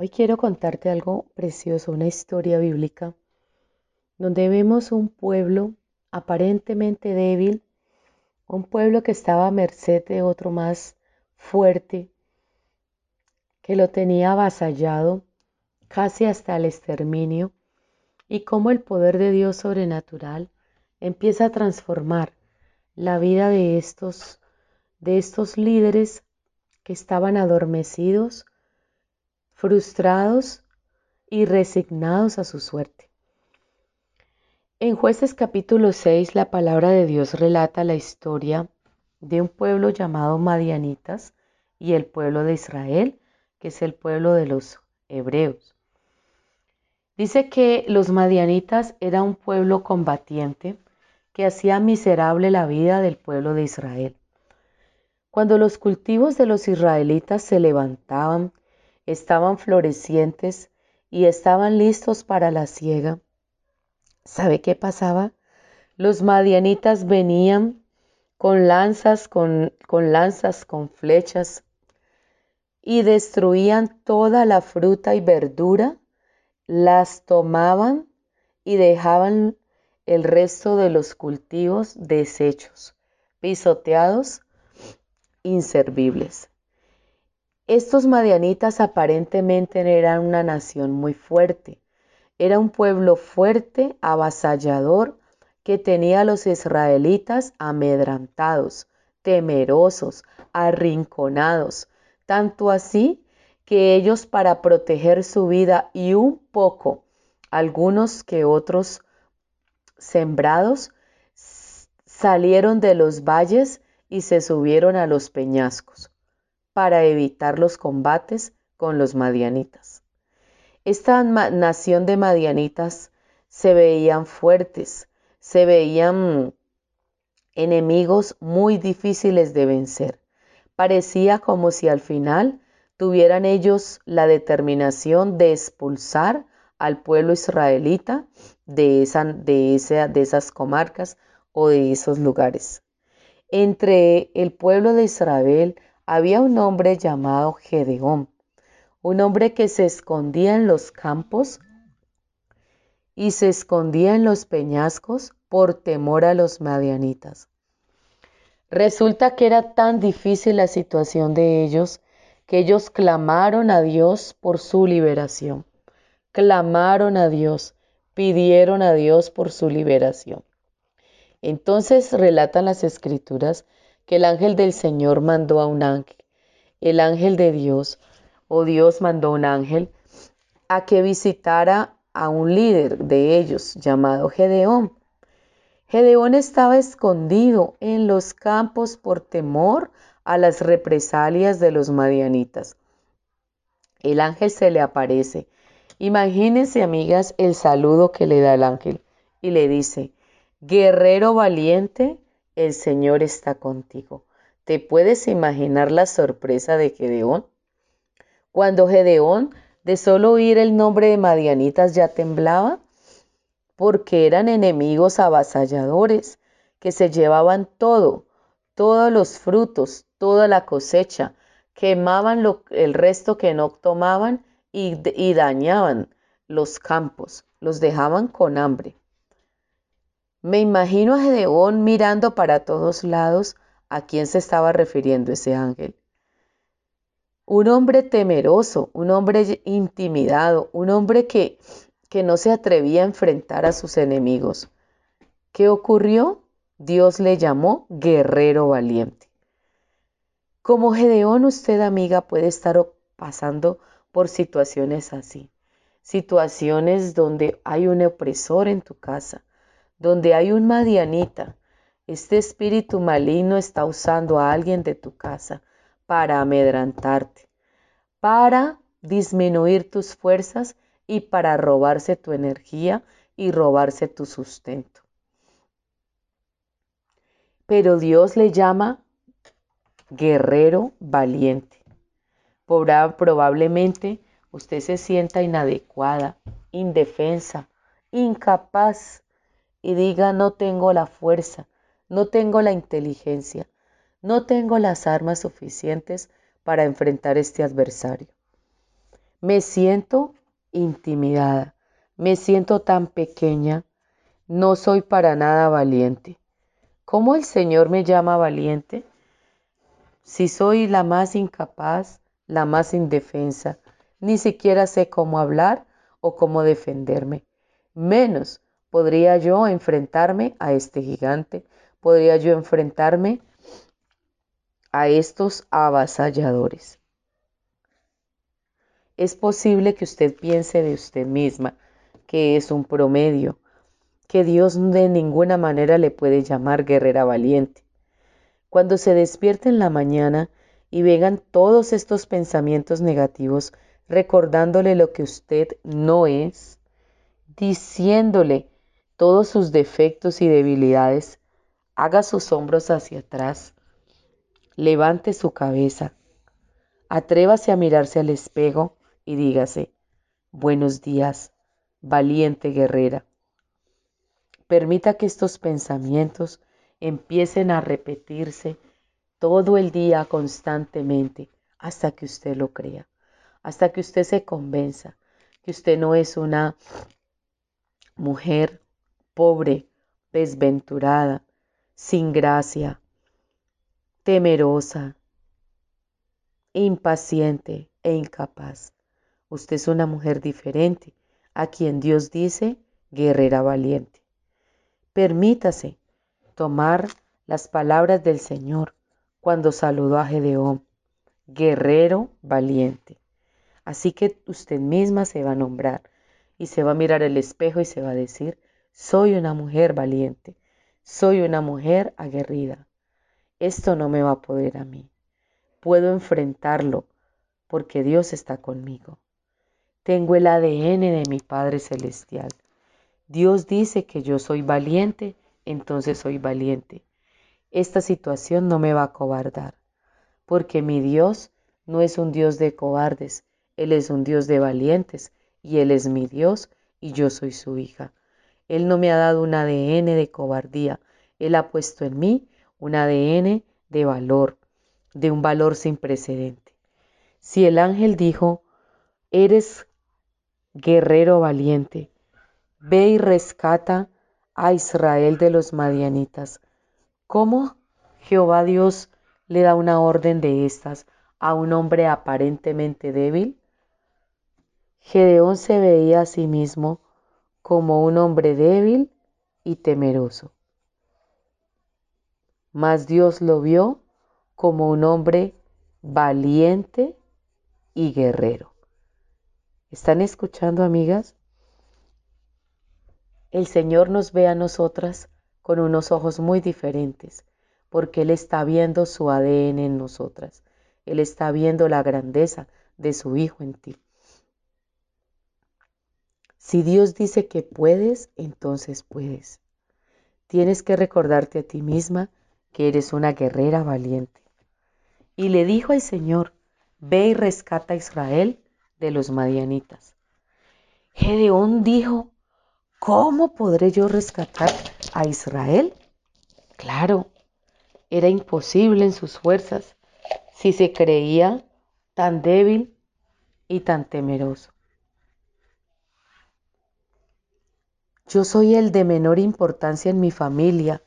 Hoy quiero contarte algo precioso, una historia bíblica, donde vemos un pueblo aparentemente débil, un pueblo que estaba a merced de otro más fuerte, que lo tenía avasallado casi hasta el exterminio, y cómo el poder de Dios sobrenatural empieza a transformar la vida de estos, de estos líderes que estaban adormecidos, frustrados y resignados a su suerte. En jueces capítulo 6 la palabra de Dios relata la historia de un pueblo llamado Madianitas y el pueblo de Israel, que es el pueblo de los hebreos. Dice que los madianitas era un pueblo combatiente que hacía miserable la vida del pueblo de Israel. Cuando los cultivos de los israelitas se levantaban, estaban florecientes y estaban listos para la siega, ¿sabe qué pasaba? Los madianitas venían con lanzas, con, con lanzas, con flechas, y destruían toda la fruta y verdura las tomaban y dejaban el resto de los cultivos deshechos, pisoteados, inservibles. Estos madianitas aparentemente eran una nación muy fuerte. Era un pueblo fuerte, avasallador, que tenía a los israelitas amedrantados, temerosos, arrinconados, tanto así que ellos para proteger su vida y un poco, algunos que otros sembrados, salieron de los valles y se subieron a los peñascos para evitar los combates con los madianitas. Esta nación de madianitas se veían fuertes, se veían enemigos muy difíciles de vencer. Parecía como si al final tuvieran ellos la determinación de expulsar al pueblo israelita de, de esas comarcas o de esos lugares. Entre el pueblo de Israel había un hombre llamado Gedeón, un hombre que se escondía en los campos y se escondía en los peñascos por temor a los madianitas. Resulta que era tan difícil la situación de ellos que ellos clamaron a Dios por su liberación. Clamaron a Dios, pidieron a Dios por su liberación. Entonces relatan las escrituras que el ángel del Señor mandó a un ángel, el ángel de Dios, o Dios mandó a un ángel, a que visitara a un líder de ellos llamado Gedeón. Gedeón estaba escondido en los campos por temor a las represalias de los madianitas. El ángel se le aparece. Imagínense, amigas, el saludo que le da el ángel y le dice, guerrero valiente, el Señor está contigo. ¿Te puedes imaginar la sorpresa de Gedeón? Cuando Gedeón, de solo oír el nombre de Madianitas, ya temblaba, porque eran enemigos avasalladores que se llevaban todo, todos los frutos, toda la cosecha, quemaban el resto que no tomaban y dañaban los campos, los dejaban con hambre. Me imagino a Gedeón mirando para todos lados a quién se estaba refiriendo ese ángel. Un hombre temeroso, un hombre intimidado, un hombre que, que no se atrevía a enfrentar a sus enemigos. ¿Qué ocurrió? Dios le llamó guerrero valiente. Como Gedeón, usted amiga puede estar pasando por situaciones así. Situaciones donde hay un opresor en tu casa, donde hay un madianita. Este espíritu maligno está usando a alguien de tu casa para amedrantarte, para disminuir tus fuerzas y para robarse tu energía y robarse tu sustento. Pero Dios le llama guerrero valiente. Probablemente usted se sienta inadecuada, indefensa, incapaz y diga no tengo la fuerza, no tengo la inteligencia, no tengo las armas suficientes para enfrentar este adversario. Me siento intimidada, me siento tan pequeña, no soy para nada valiente. ¿Cómo el Señor me llama valiente? Si soy la más incapaz, la más indefensa, ni siquiera sé cómo hablar o cómo defenderme. Menos podría yo enfrentarme a este gigante, podría yo enfrentarme a estos avasalladores. Es posible que usted piense de usted misma que es un promedio, que Dios de ninguna manera le puede llamar guerrera valiente. Cuando se despierte en la mañana y vengan todos estos pensamientos negativos, recordándole lo que usted no es, diciéndole todos sus defectos y debilidades, haga sus hombros hacia atrás, levante su cabeza, atrévase a mirarse al espejo y dígase, buenos días, valiente guerrera. Permita que estos pensamientos empiecen a repetirse todo el día constantemente hasta que usted lo crea, hasta que usted se convenza que usted no es una mujer pobre, desventurada, sin gracia, temerosa, impaciente e incapaz. Usted es una mujer diferente a quien Dios dice guerrera valiente. Permítase tomar las palabras del Señor cuando saludó a Gedeón, guerrero valiente. Así que usted misma se va a nombrar y se va a mirar el espejo y se va a decir, soy una mujer valiente, soy una mujer aguerrida. Esto no me va a poder a mí. Puedo enfrentarlo porque Dios está conmigo. Tengo el ADN de mi Padre Celestial. Dios dice que yo soy valiente, entonces soy valiente esta situación no me va a cobardar, porque mi Dios no es un Dios de cobardes, Él es un Dios de valientes, y Él es mi Dios, y yo soy su hija. Él no me ha dado un ADN de cobardía, Él ha puesto en mí un ADN de valor, de un valor sin precedente. Si el ángel dijo, eres guerrero valiente, ve y rescata a Israel de los madianitas, ¿Cómo Jehová Dios le da una orden de estas a un hombre aparentemente débil? Gedeón se veía a sí mismo como un hombre débil y temeroso. Mas Dios lo vio como un hombre valiente y guerrero. ¿Están escuchando, amigas? El Señor nos ve a nosotras con unos ojos muy diferentes, porque Él está viendo su ADN en nosotras. Él está viendo la grandeza de su Hijo en ti. Si Dios dice que puedes, entonces puedes. Tienes que recordarte a ti misma que eres una guerrera valiente. Y le dijo al Señor, ve y rescata a Israel de los madianitas. Gedeón dijo, ¿cómo podré yo rescatar a Israel? Claro, era imposible en sus fuerzas si se creía tan débil y tan temeroso. Yo soy el de menor importancia en mi familia,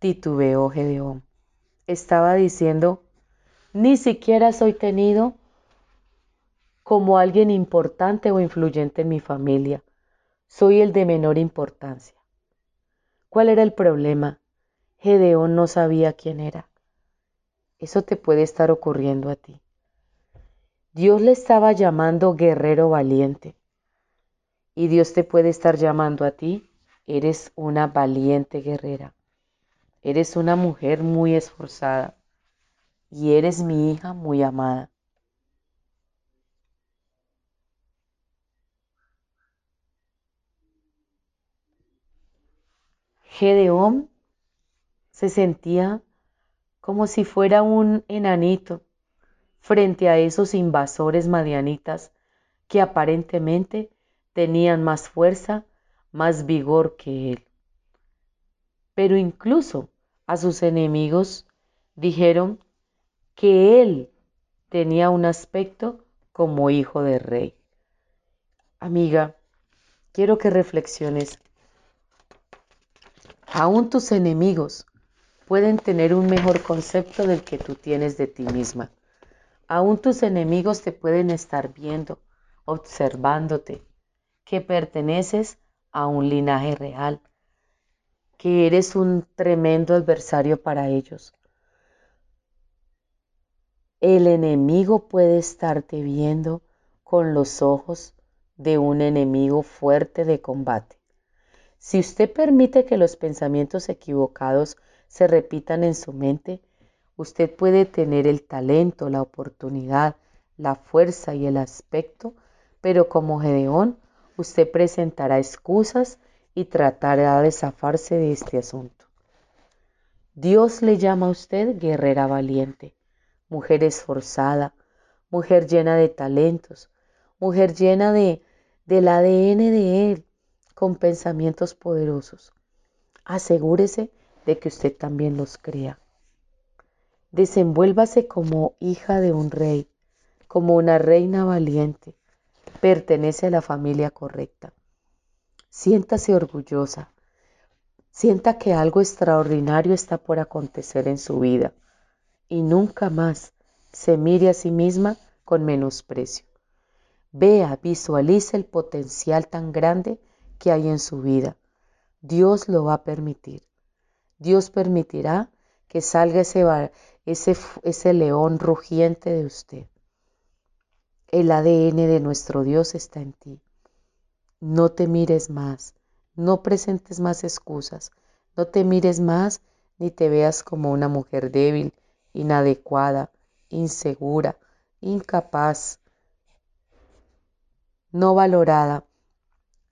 titubeó Gedeón. Estaba diciendo, ni siquiera soy tenido como alguien importante o influyente en mi familia. Soy el de menor importancia. ¿Cuál era el problema? Gedeón no sabía quién era. Eso te puede estar ocurriendo a ti. Dios le estaba llamando guerrero valiente. Y Dios te puede estar llamando a ti. Eres una valiente guerrera. Eres una mujer muy esforzada. Y eres mi hija muy amada. Gedeón se sentía como si fuera un enanito frente a esos invasores madianitas que aparentemente tenían más fuerza, más vigor que él. Pero incluso a sus enemigos dijeron que él tenía un aspecto como hijo de rey. Amiga, quiero que reflexiones. Aún tus enemigos pueden tener un mejor concepto del que tú tienes de ti misma. Aún tus enemigos te pueden estar viendo, observándote, que perteneces a un linaje real, que eres un tremendo adversario para ellos. El enemigo puede estarte viendo con los ojos de un enemigo fuerte de combate. Si usted permite que los pensamientos equivocados se repitan en su mente, Usted puede tener el talento, la oportunidad, la fuerza y el aspecto, pero como Gedeón, usted presentará excusas y tratará de zafarse de este asunto. Dios le llama a usted guerrera valiente, mujer esforzada, mujer llena de talentos, mujer llena de, del ADN de Él, con pensamientos poderosos. Asegúrese de que usted también los crea. Desenvuélvase como hija de un rey, como una reina valiente. Pertenece a la familia correcta. Siéntase orgullosa. Sienta que algo extraordinario está por acontecer en su vida y nunca más se mire a sí misma con menosprecio. Vea, visualice el potencial tan grande que hay en su vida. Dios lo va a permitir. Dios permitirá que salga ese, ese, león rugiente de usted. El ADN de nuestro Dios está en ti. No te mires más, no presentes más excusas, no te mires más ni te veas como una mujer débil, inadecuada, insegura, incapaz, no valorada,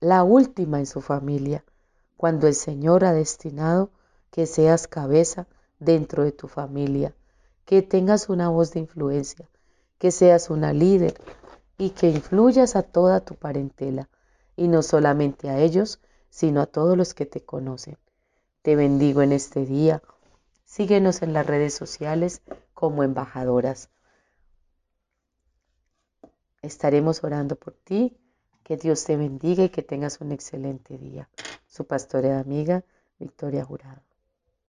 la última en su familia, cuando el Señor ha destinado que seas cabeza dentro de tu familia, que tengas una voz de influencia, que seas una líder y que influyas a toda tu parentela, y no solamente a ellos, sino a todos los que te conocen. Te bendigo en este día. Síguenos en las redes sociales como embajadoras. Estaremos orando por ti. Que Dios te bendiga y que tengas un excelente día. Su pastora amiga, Victoria Jurado.